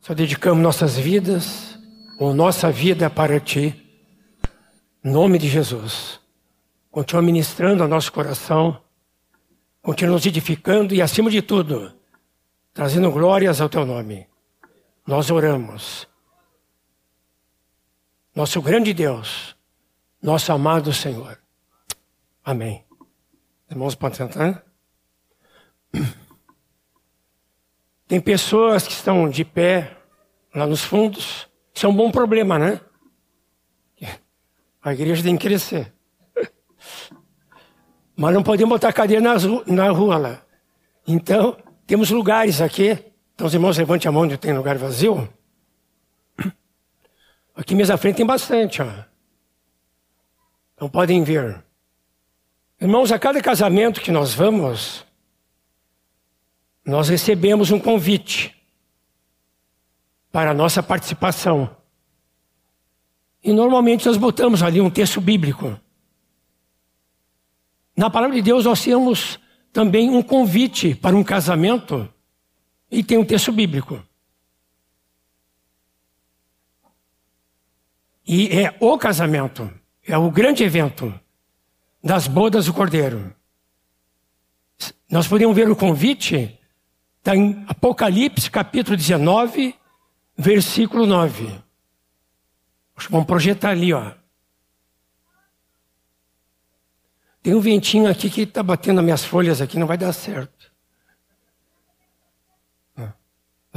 Só dedicamos nossas vidas, ou nossa vida para Ti. Em nome de Jesus. Continua ministrando ao nosso coração. Continua nos edificando e, acima de tudo, trazendo glórias ao Teu nome. Nós oramos. Nosso grande Deus, nosso amado Senhor. Amém. Irmãos, podem sentar? Tem pessoas que estão de pé lá nos fundos. Isso é um bom problema, né? A igreja tem que crescer. Mas não podemos botar cadeira na rua lá. Então, temos lugares aqui. Então, os irmãos, levante a mão onde tem lugar vazio. Aqui mesmo à frente tem bastante, ó. Então podem vir. Irmãos, a cada casamento que nós vamos, nós recebemos um convite para a nossa participação. E normalmente nós botamos ali um texto bíblico. Na palavra de Deus nós temos também um convite para um casamento e tem um texto bíblico. E é o casamento, é o grande evento das bodas do Cordeiro. Nós podemos ver o convite, está em Apocalipse capítulo 19, versículo 9. Vamos projetar ali, ó. Tem um ventinho aqui que está batendo nas minhas folhas aqui, não vai dar certo. Ah.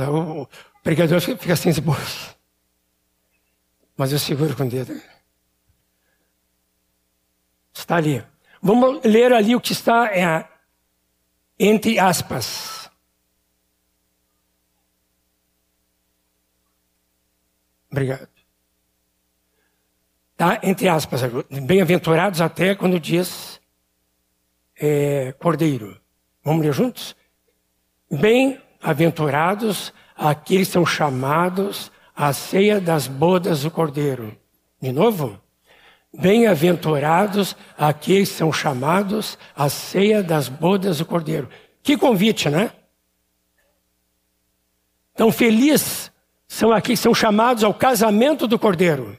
O pregador fica sem esboço. Mas eu seguro com o dedo. Está ali. Vamos ler ali o que está é, entre aspas. Obrigado. Tá? Entre aspas, bem-aventurados até quando diz é, cordeiro. Vamos ler juntos? Bem-aventurados aqueles que são chamados à ceia das bodas do cordeiro. De novo? Bem-aventurados aqueles que são chamados à ceia das bodas do cordeiro. Que convite, né? Então, felizes são que são chamados ao casamento do cordeiro.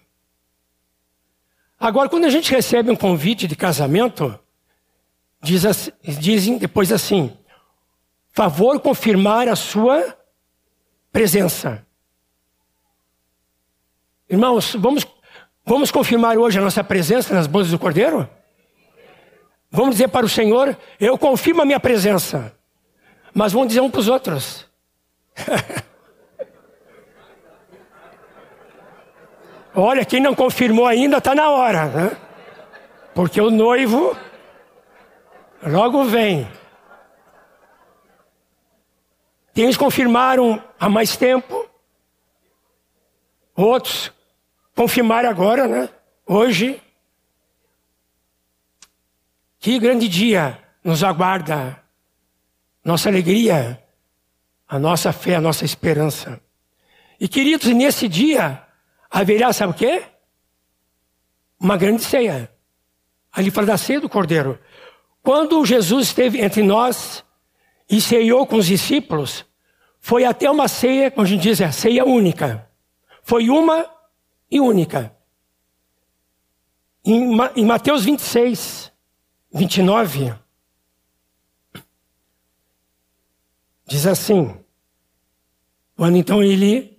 Agora, quando a gente recebe um convite de casamento, diz assim, dizem depois assim: favor confirmar a sua presença. Irmãos, vamos, vamos confirmar hoje a nossa presença nas bodas do Cordeiro? Vamos dizer para o Senhor: Eu confirmo a minha presença. Mas vamos dizer um para os outros. Olha, quem não confirmou ainda está na hora, né? Porque o noivo logo vem. Tem uns confirmaram há mais tempo, outros confirmaram agora, né? Hoje. Que grande dia nos aguarda. Nossa alegria, a nossa fé, a nossa esperança. E queridos, nesse dia, haverá, sabe o quê? Uma grande ceia. Ali fala da ceia do cordeiro. Quando Jesus esteve entre nós e ceiou com os discípulos, foi até uma ceia, como a gente diz, a ceia única. Foi uma e única. Em Mateus 26, 29, diz assim: quando então ele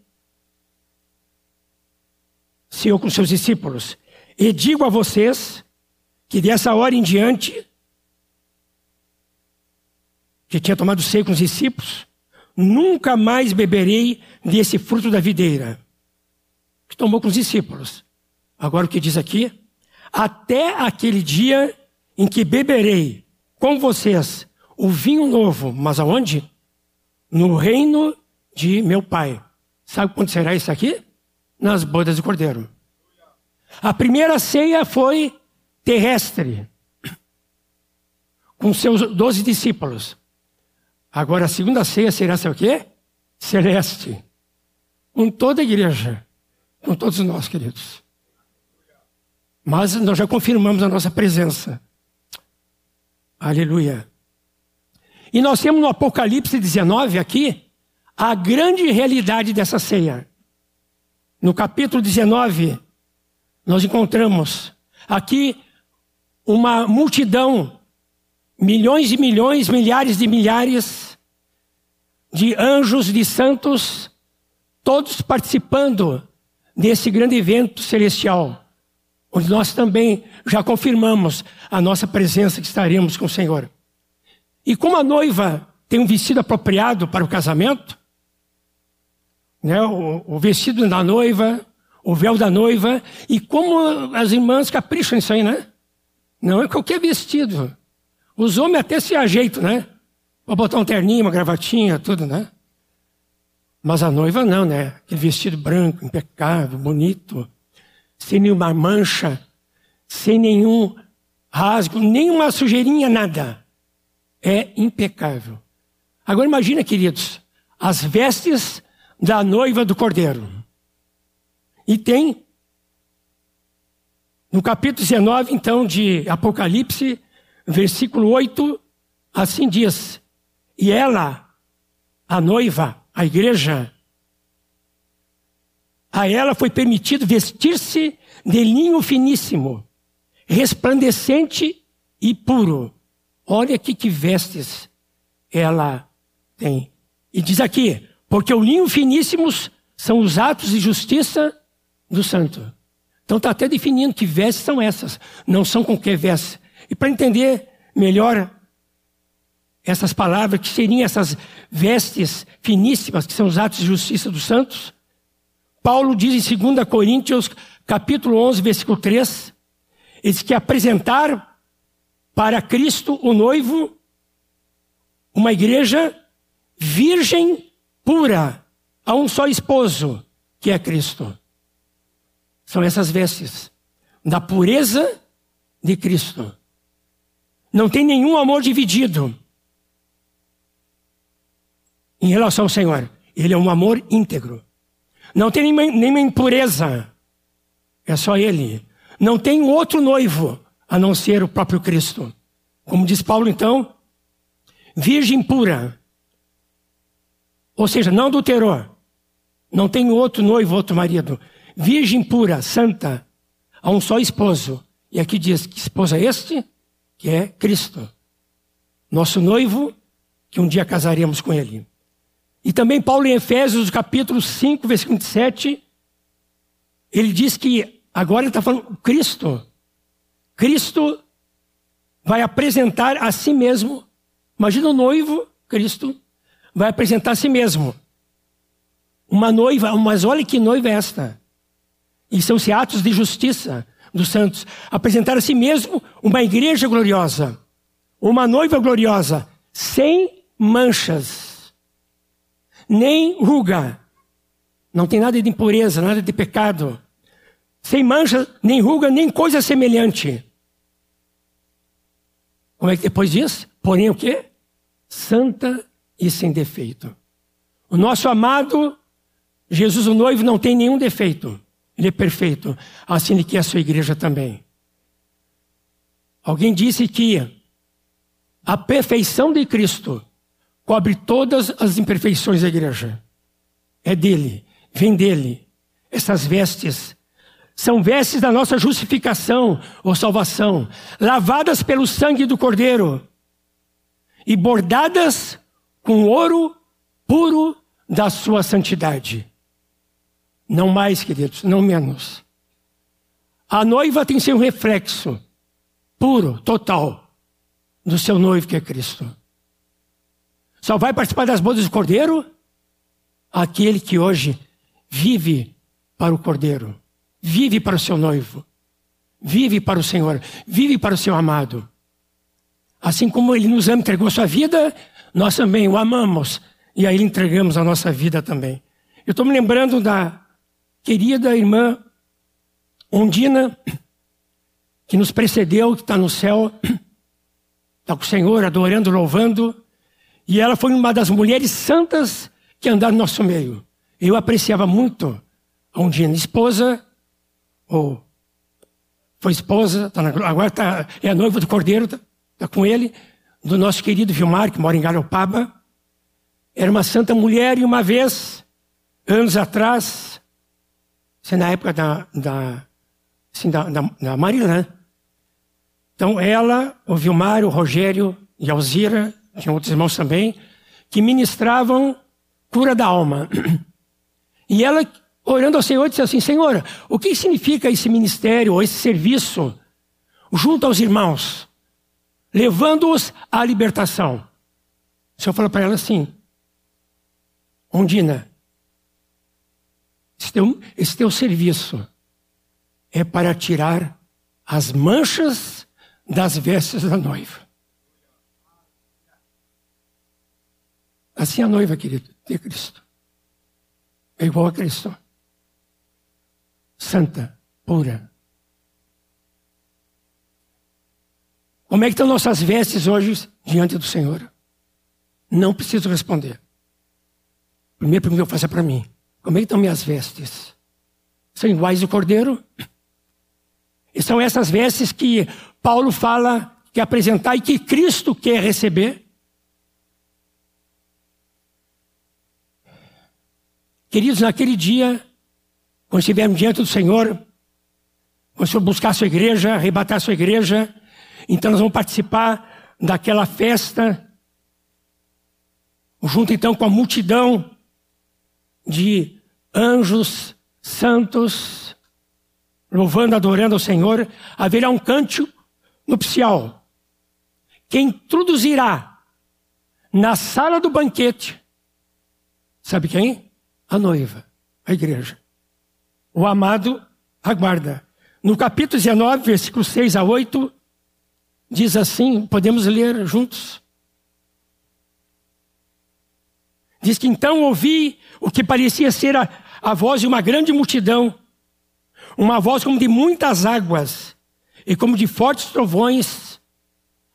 Senhor com seus discípulos. E digo a vocês que dessa hora em diante, que tinha tomado seio com os discípulos, nunca mais beberei desse fruto da videira. Que tomou com os discípulos. Agora o que diz aqui? Até aquele dia em que beberei com vocês o vinho novo, mas aonde? No reino de meu Pai. Sabe quando será isso aqui? Nas bodas do cordeiro. A primeira ceia foi terrestre, com seus doze discípulos. Agora a segunda ceia será o quê? Celeste. Com toda a igreja. Com todos nós, queridos. Mas nós já confirmamos a nossa presença. Aleluia. E nós temos no Apocalipse 19 aqui a grande realidade dessa ceia. No capítulo 19, nós encontramos aqui uma multidão, milhões e milhões, milhares de milhares de anjos, de santos, todos participando desse grande evento celestial, onde nós também já confirmamos a nossa presença que estaremos com o Senhor. E como a noiva tem um vestido apropriado para o casamento, né, o, o vestido da noiva, o véu da noiva, e como as irmãs capricham nisso aí, né? Não é qualquer vestido. Os homens até se ajeitam, né? Para botar um terninho, uma gravatinha, tudo, né? Mas a noiva não, né? Aquele vestido branco, impecável, bonito, sem nenhuma mancha, sem nenhum rasgo, nenhuma sujeirinha, nada. É impecável. Agora imagina, queridos, as vestes da noiva do cordeiro. E tem, no capítulo 19, então, de Apocalipse, versículo 8, assim diz: E ela, a noiva, a igreja, a ela foi permitido vestir-se de linho finíssimo, resplandecente e puro. Olha aqui que vestes ela tem. E diz aqui: porque o linho finíssimos são os atos de justiça do santo. Então está até definindo que vestes são essas, não são qualquer vestes. E para entender melhor essas palavras, que seriam essas vestes finíssimas, que são os atos de justiça dos santos, Paulo diz em 2 Coríntios, capítulo 11, versículo 3, ele diz que apresentar para Cristo o noivo uma igreja virgem pura a um só esposo, que é Cristo. São essas vestes da pureza de Cristo. Não tem nenhum amor dividido em relação ao Senhor. Ele é um amor íntegro. Não tem nenhuma, nenhuma impureza. É só Ele. Não tem outro noivo a não ser o próprio Cristo. Como diz Paulo, então, virgem pura. Ou seja, não adulterou. Não tem outro noivo, outro marido. Virgem pura, santa, a um só esposo. E aqui diz que esposa é este, que é Cristo. Nosso noivo, que um dia casaremos com ele. E também Paulo em Efésios, capítulo 5, versículo 27, ele diz que agora ele está falando Cristo. Cristo vai apresentar a si mesmo. Imagina o noivo, Cristo, vai apresentar a si mesmo. Uma noiva, mas olha que noiva é esta. E são-se atos de justiça dos santos. Apresentar a si mesmo uma igreja gloriosa. Uma noiva gloriosa, sem manchas, nem ruga. Não tem nada de impureza, nada de pecado. Sem mancha, nem ruga, nem coisa semelhante. Como é que depois diz? Porém o quê? Santa e sem defeito. O nosso amado Jesus, o noivo, não tem nenhum defeito. Ele é perfeito. Assim quer a sua igreja também. Alguém disse que a perfeição de Cristo cobre todas as imperfeições da igreja. É dele, vem dele. Essas vestes são vestes da nossa justificação ou salvação, lavadas pelo sangue do Cordeiro e bordadas com ouro puro da sua santidade. Não mais, queridos, não menos. A noiva tem seu reflexo puro, total, do seu noivo que é Cristo. Só vai participar das bodas do Cordeiro aquele que hoje vive para o Cordeiro, vive para o seu noivo, vive para o Senhor, vive para o seu amado. Assim como ele nos entregou sua vida, nós também o amamos e aí entregamos a nossa vida também. Eu estou me lembrando da querida irmã Ondina, que nos precedeu, que está no céu, está com o Senhor, adorando, louvando, e ela foi uma das mulheres santas que andaram no nosso meio. Eu apreciava muito a Ondina, esposa, ou foi esposa, tá na, agora tá, é a noiva do Cordeiro, está tá com ele, do nosso querido Vilmar, que mora em Garopaba. era uma santa mulher e uma vez, anos atrás, isso é na época da, da, assim, da, da, da Marina, né? Então ela, o Vilmar, o Rogério e a Alzira, tinha outros irmãos também, que ministravam cura da alma. E ela, orando ao Senhor, disse assim: Senhor, o que significa esse ministério, ou esse serviço, junto aos irmãos, levando-os à libertação? O Senhor falou para ela assim: Ondina, esse teu, esse teu serviço é para tirar as manchas das vestes da noiva. Assim a noiva, querido, de Cristo. É igual a Cristo. Santa, pura. Como é que estão nossas vestes hoje diante do Senhor? Não preciso responder. Primeiro pergunta eu faço é para mim. Como é que estão minhas vestes? São iguais ao cordeiro? E são essas vestes que Paulo fala que apresentar e que Cristo quer receber. Queridos, naquele dia, quando estivermos diante do Senhor, quando o Senhor buscar a sua igreja, arrebatar a sua igreja, então nós vamos participar daquela festa, junto então com a multidão de anjos santos, louvando, adorando ao Senhor, haverá um cântico nupcial. Quem introduzirá na sala do banquete, sabe quem? A noiva, a igreja. O amado aguarda. No capítulo 19, versículos 6 a 8, diz assim, podemos ler juntos. Diz que então ouvi o que parecia ser a, a voz de uma grande multidão, uma voz como de muitas águas e como de fortes trovões.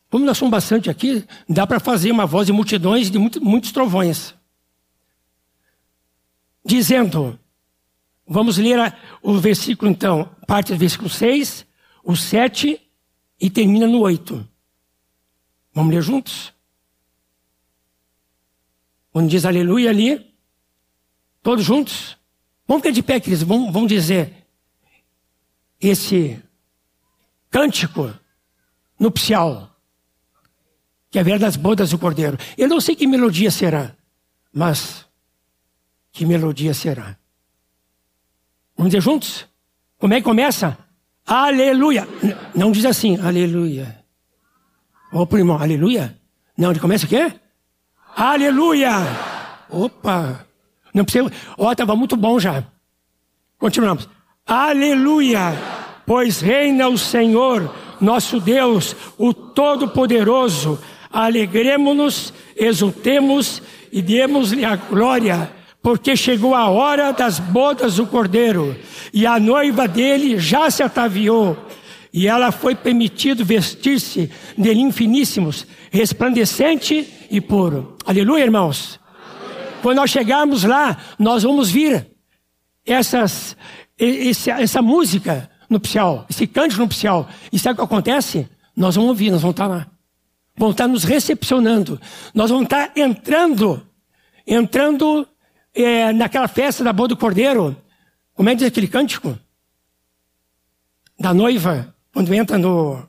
Como nós somos bastante aqui, dá para fazer uma voz de multidões de muito, muitos trovões. Dizendo, vamos ler a, o versículo então, parte do versículo 6, o 7 e termina no 8. Vamos ler juntos? Quando diz aleluia ali, todos juntos. Vamos ficar de pé, queridos, vamos, vamos dizer esse cântico nupcial, que é a das bodas do cordeiro. Eu não sei que melodia será, mas que melodia será. Vamos dizer juntos? Como é que começa? Aleluia. Não diz assim, aleluia. Ô, primo, aleluia. Não, ele começa o quê? Aleluia! Opa! Não precisa. Ó, oh, estava muito bom já. Continuamos. Aleluia! Pois reina o Senhor, nosso Deus, o Todo-Poderoso. Alegremos-nos, exultemos e demos-lhe a glória, porque chegou a hora das bodas do Cordeiro, e a noiva dele já se ataviou, e ela foi permitido vestir-se de linho finíssimos, resplandecente e puro. Aleluia, irmãos. Quando nós chegarmos lá, nós vamos vir essas, esse, essa música nupcial, esse cântico nupcial. E sabe o que acontece? Nós vamos ouvir, nós vamos estar lá. Vão estar nos recepcionando. Nós vamos estar entrando, entrando é, naquela festa da boa do cordeiro. Como é que diz aquele cântico? Da noiva, quando entra no,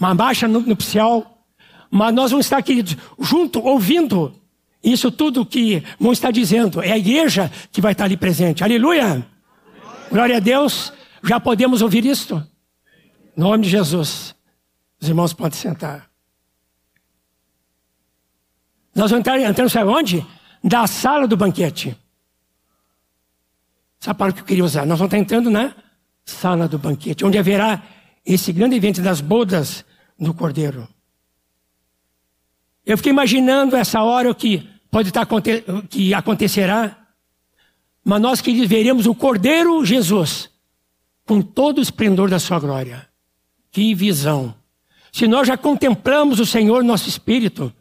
uma marcha nupcial, mas nós vamos estar, queridos, junto, ouvindo isso tudo que vão estar dizendo. É a igreja que vai estar ali presente. Aleluia! Glória a Deus. Já podemos ouvir isto? Em nome de Jesus. Os irmãos podem sentar. Nós vamos entrar, entrando, sabe onde? Da sala do banquete. Essa palavra que eu queria usar. Nós vamos estar entrando na sala do banquete, onde haverá esse grande evento das bodas do Cordeiro. Eu fiquei imaginando essa hora que pode estar que acontecerá, mas nós que veremos o Cordeiro Jesus com todo o esplendor da sua glória. Que visão! Se nós já contemplamos o Senhor nosso espírito,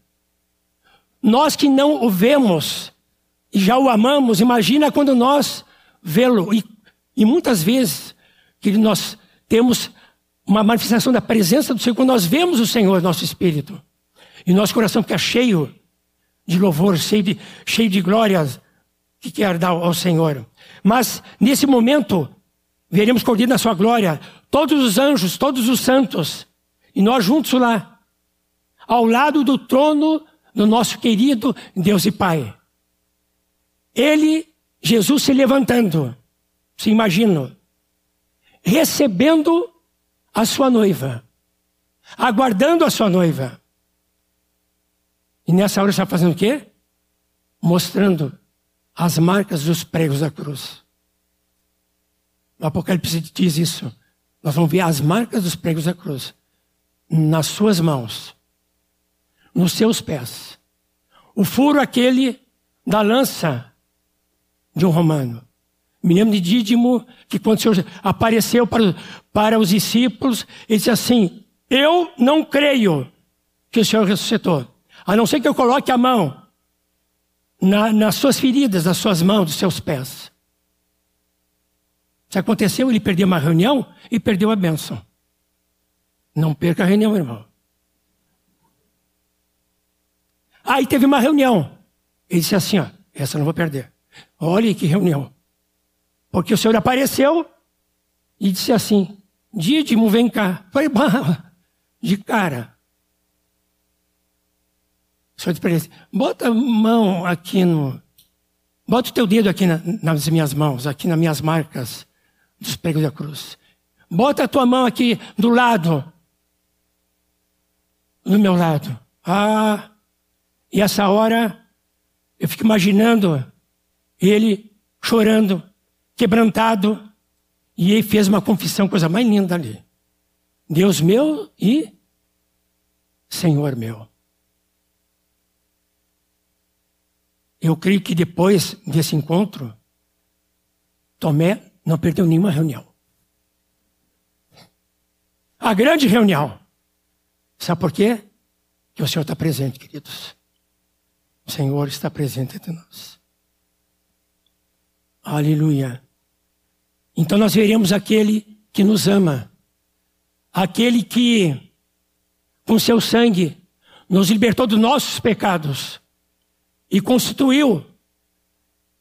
nós que não o vemos e já o amamos, imagina quando nós vê-lo e, e muitas vezes que nós temos uma manifestação da presença do Senhor quando nós vemos o Senhor, nosso Espírito. E nosso coração fica cheio de louvor, cheio de, cheio de glórias que quer dar ao Senhor. Mas nesse momento, veremos Cordeiro na sua glória, todos os anjos, todos os santos, e nós juntos lá, ao lado do trono do nosso querido Deus e Pai. Ele, Jesus se levantando, se imagina, recebendo a sua noiva, aguardando a sua noiva. E nessa hora está fazendo o quê? Mostrando as marcas dos pregos da cruz. O Apocalipse diz isso. Nós vamos ver as marcas dos pregos da cruz nas suas mãos, nos seus pés. O furo aquele da lança de um romano. Me lembro de Dídimo, que quando o Senhor apareceu para, para os discípulos, ele disse assim: Eu não creio que o Senhor ressuscitou, a não ser que eu coloque a mão na, nas suas feridas, nas suas mãos, dos seus pés. Se aconteceu, ele perdeu uma reunião e perdeu a bênção. Não perca a reunião, irmão. Aí teve uma reunião. Ele disse assim: ó, essa eu não vou perder. Olha que reunião. Porque o Senhor apareceu e disse assim: Dídimo, vem cá. Falei, de cara. O Senhor disse ele: bota a mão aqui no. Bota o teu dedo aqui na, nas minhas mãos, aqui nas minhas marcas dos pregos da cruz. Bota a tua mão aqui do lado. Do meu lado. Ah, e essa hora eu fico imaginando ele chorando, quebrantado, e ele fez uma confissão, coisa mais linda ali. Deus meu e Senhor meu. Eu creio que depois desse encontro, Tomé não perdeu nenhuma reunião. A grande reunião. Sabe por quê? Que o Senhor está presente, queridos. O Senhor está presente entre nós. Aleluia. Então nós veremos aquele que nos ama, aquele que, com seu sangue, nos libertou dos nossos pecados e constituiu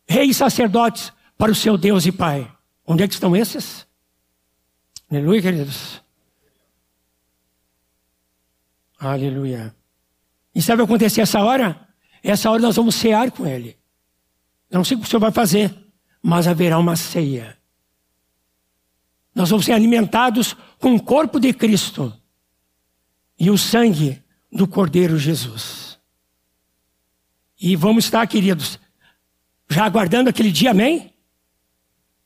reis sacerdotes para o seu Deus e Pai. Onde é que estão esses? Aleluia, queridos. Aleluia. E sabe o que acontecer essa hora? Essa hora nós vamos cear com Ele. Eu não sei o que o Senhor vai fazer, mas haverá uma ceia. Nós vamos ser alimentados com o corpo de Cristo e o sangue do Cordeiro Jesus. E vamos estar, queridos, já aguardando aquele dia, amém?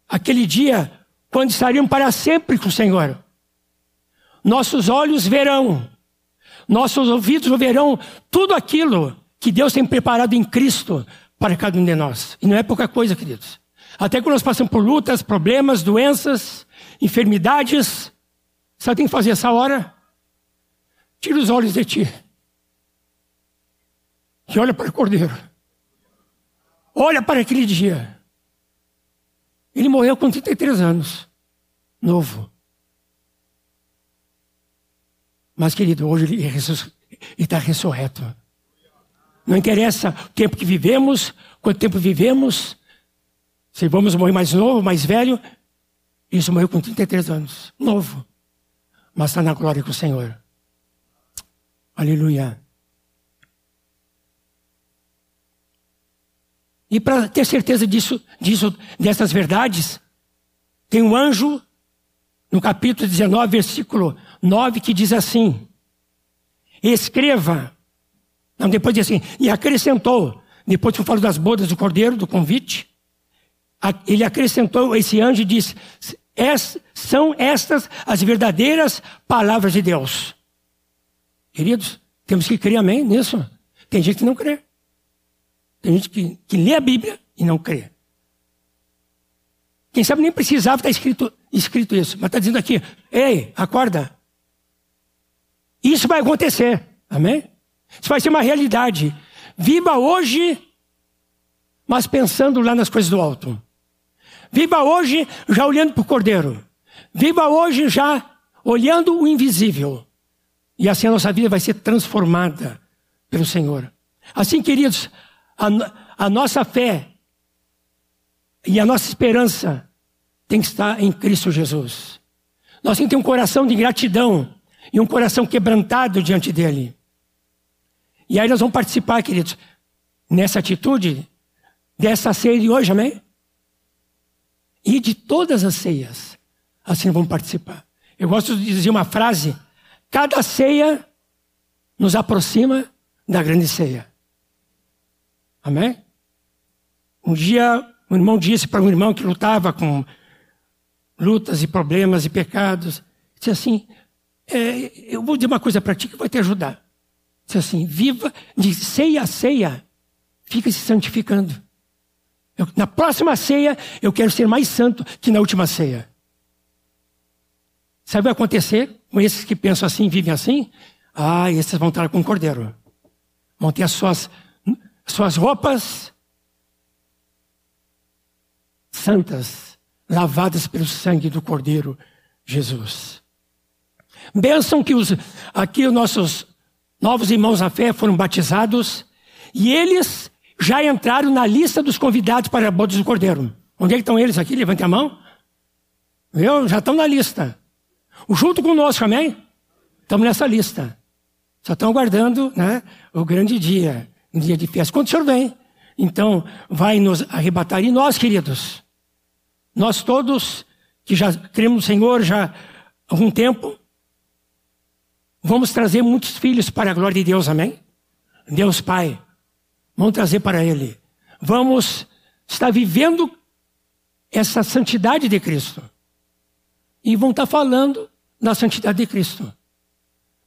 Aquele dia quando estaríamos para sempre com o Senhor. Nossos olhos verão, nossos ouvidos ouvirão tudo aquilo que Deus tem preparado em Cristo para cada um de nós. E não é pouca coisa, queridos. Até quando nós passamos por lutas, problemas, doenças, enfermidades, sabe o que tem que fazer essa hora? Tira os olhos de ti e olha para o cordeiro. Olha para aquele dia. Ele morreu com 33 anos. Novo. Mas, querido, hoje ele está ressurreto. Não interessa o tempo que vivemos, quanto tempo vivemos, se vamos morrer mais novo, mais velho. Isso morreu com 33 anos. Novo. Mas está na glória com o Senhor. Aleluia. E para ter certeza disso, disso, dessas verdades, tem um anjo no capítulo 19, versículo 9, que diz assim: Escreva. Não, depois diz assim, e acrescentou, depois que eu falo das bodas do cordeiro, do convite, ele acrescentou, esse anjo disse: são estas as verdadeiras palavras de Deus. Queridos, temos que crer, amém, nisso. Tem gente que não crê. Tem gente que, que lê a Bíblia e não crê. Quem sabe nem precisava estar escrito, escrito isso, mas está dizendo aqui: ei, acorda. Isso vai acontecer, amém? Isso vai ser uma realidade. Viva hoje, mas pensando lá nas coisas do alto. Viva hoje já olhando para o Cordeiro. Viva hoje já olhando o invisível. E assim a nossa vida vai ser transformada pelo Senhor. Assim, queridos, a, a nossa fé e a nossa esperança tem que estar em Cristo Jesus. Nós temos que ter um coração de gratidão e um coração quebrantado diante dele. E aí nós vamos participar, queridos, nessa atitude dessa ceia de hoje, amém? E de todas as ceias. Assim vamos participar. Eu gosto de dizer uma frase: cada ceia nos aproxima da grande ceia. Amém? Um dia, um irmão disse para um irmão que lutava com lutas e problemas e pecados, disse assim: é, Eu vou dizer uma coisa para ti que vai te ajudar. Disse assim: viva de ceia a ceia, fica se santificando. Eu, na próxima ceia, eu quero ser mais santo que na última ceia. Sabe o que vai acontecer com esses que pensam assim, vivem assim? Ah, esses vão estar com o cordeiro. Vão ter as suas, suas roupas santas, lavadas pelo sangue do cordeiro Jesus. Bênção que os, aqui os nossos novos irmãos na fé foram batizados e eles já entraram na lista dos convidados para a boda do cordeiro. Onde é que estão eles aqui? Levante a mão. Viu? Já estão na lista. Junto conosco, amém? Estamos nessa lista. Só estão aguardando né, o grande dia, um dia de festa. Quando o Senhor vem, então vai nos arrebatar. E nós, queridos, nós todos que já cremos no Senhor já há algum tempo, vamos trazer muitos filhos para a glória de Deus, amém? Deus Pai, vamos trazer para Ele. Vamos estar vivendo essa santidade de Cristo. E vão estar falando da santidade de Cristo.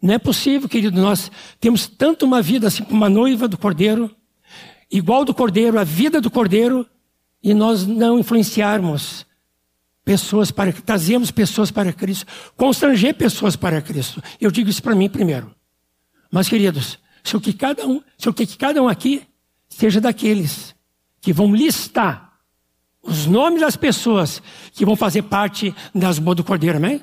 Não é possível, querido, nós temos tanto uma vida assim como uma noiva do Cordeiro, igual do Cordeiro, a vida do Cordeiro, e nós não influenciarmos pessoas para trazemos pessoas para Cristo, constranger pessoas para Cristo. Eu digo isso para mim primeiro. Mas queridos, se o que cada um, se o que cada um aqui seja daqueles que vão listar os nomes das pessoas que vão fazer parte das boas do Cordeiro, amém?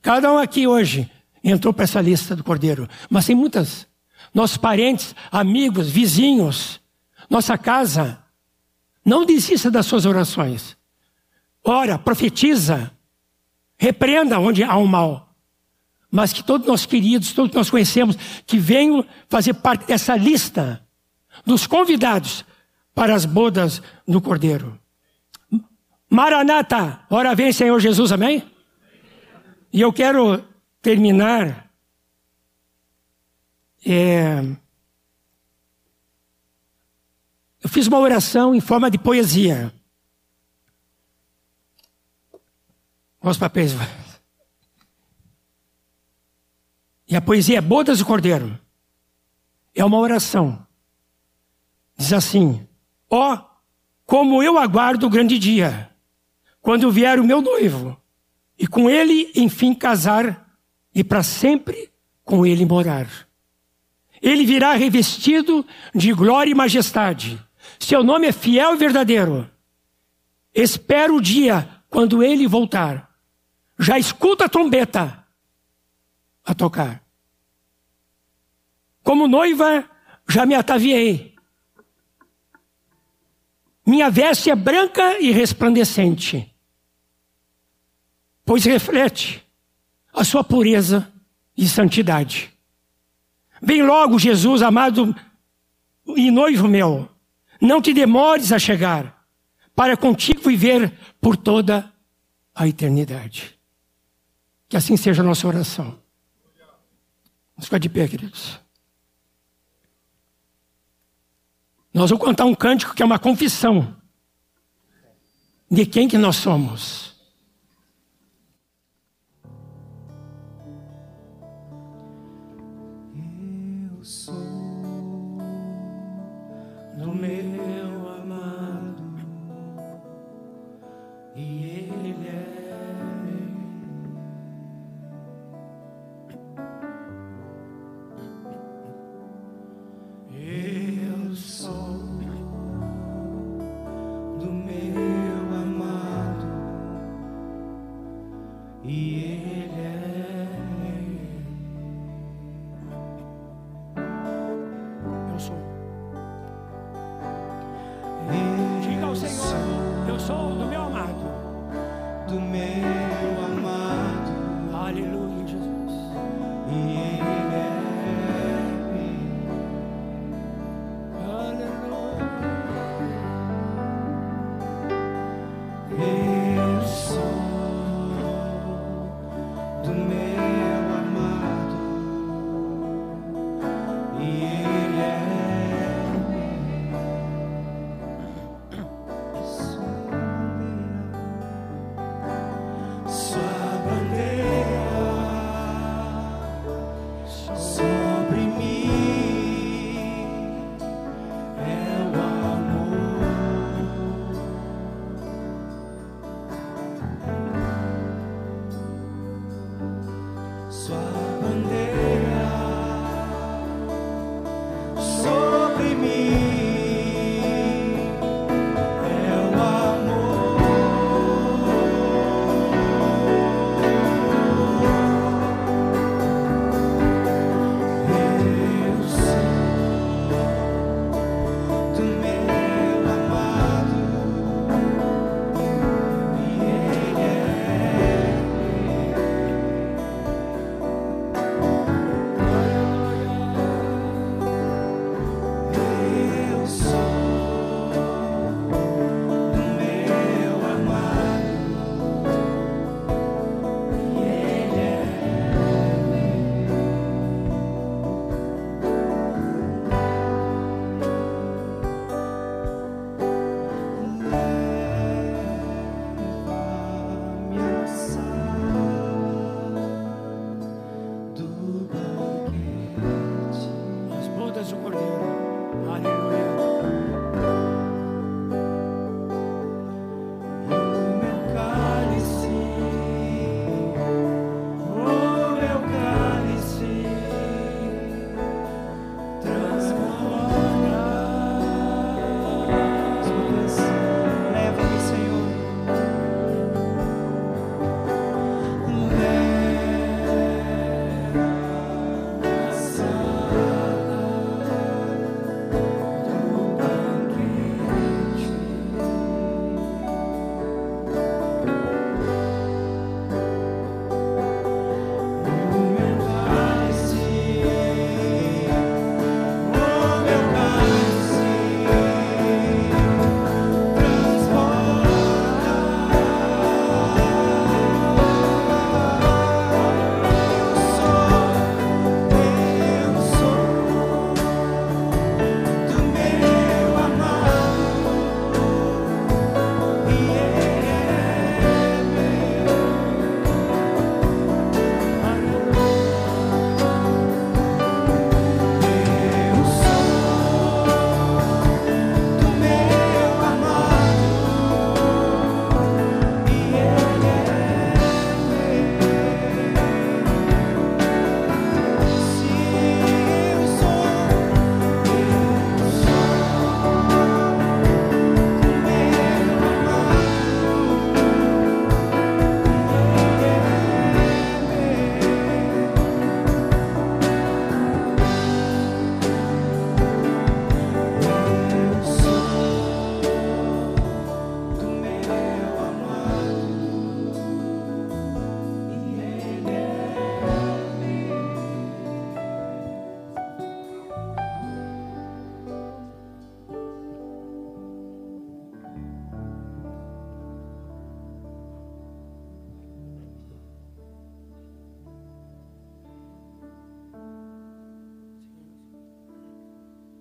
Cada um aqui hoje entrou para essa lista do Cordeiro, mas tem muitas. Nossos parentes, amigos, vizinhos, nossa casa. Não desista das suas orações. Ora, profetiza, repreenda onde há o um mal. Mas que todos nós queridos, todos nós conhecemos, que venham fazer parte dessa lista dos convidados para as bodas do Cordeiro. Maranata, ora vem Senhor Jesus, amém? E eu quero terminar é, eu fiz uma oração em forma de poesia. Os papéis. E a poesia é Bodas do Cordeiro. É uma oração. Diz assim: Ó, oh, como eu aguardo o grande dia, quando vier o meu noivo, e com ele, enfim, casar e para sempre com ele morar. Ele virá revestido de glória e majestade. Seu nome é fiel e verdadeiro. Espero o dia quando ele voltar. Já escuta a trombeta a tocar. Como noiva, já me ataviei. Minha veste é branca e resplandecente, pois reflete a sua pureza e santidade. Vem logo, Jesus, amado e noivo meu, não te demores a chegar, para contigo viver por toda a eternidade. Que assim seja a nossa oração. Vamos ficar de pé, queridos. Nós vamos contar um cântico que é uma confissão de quem que nós somos.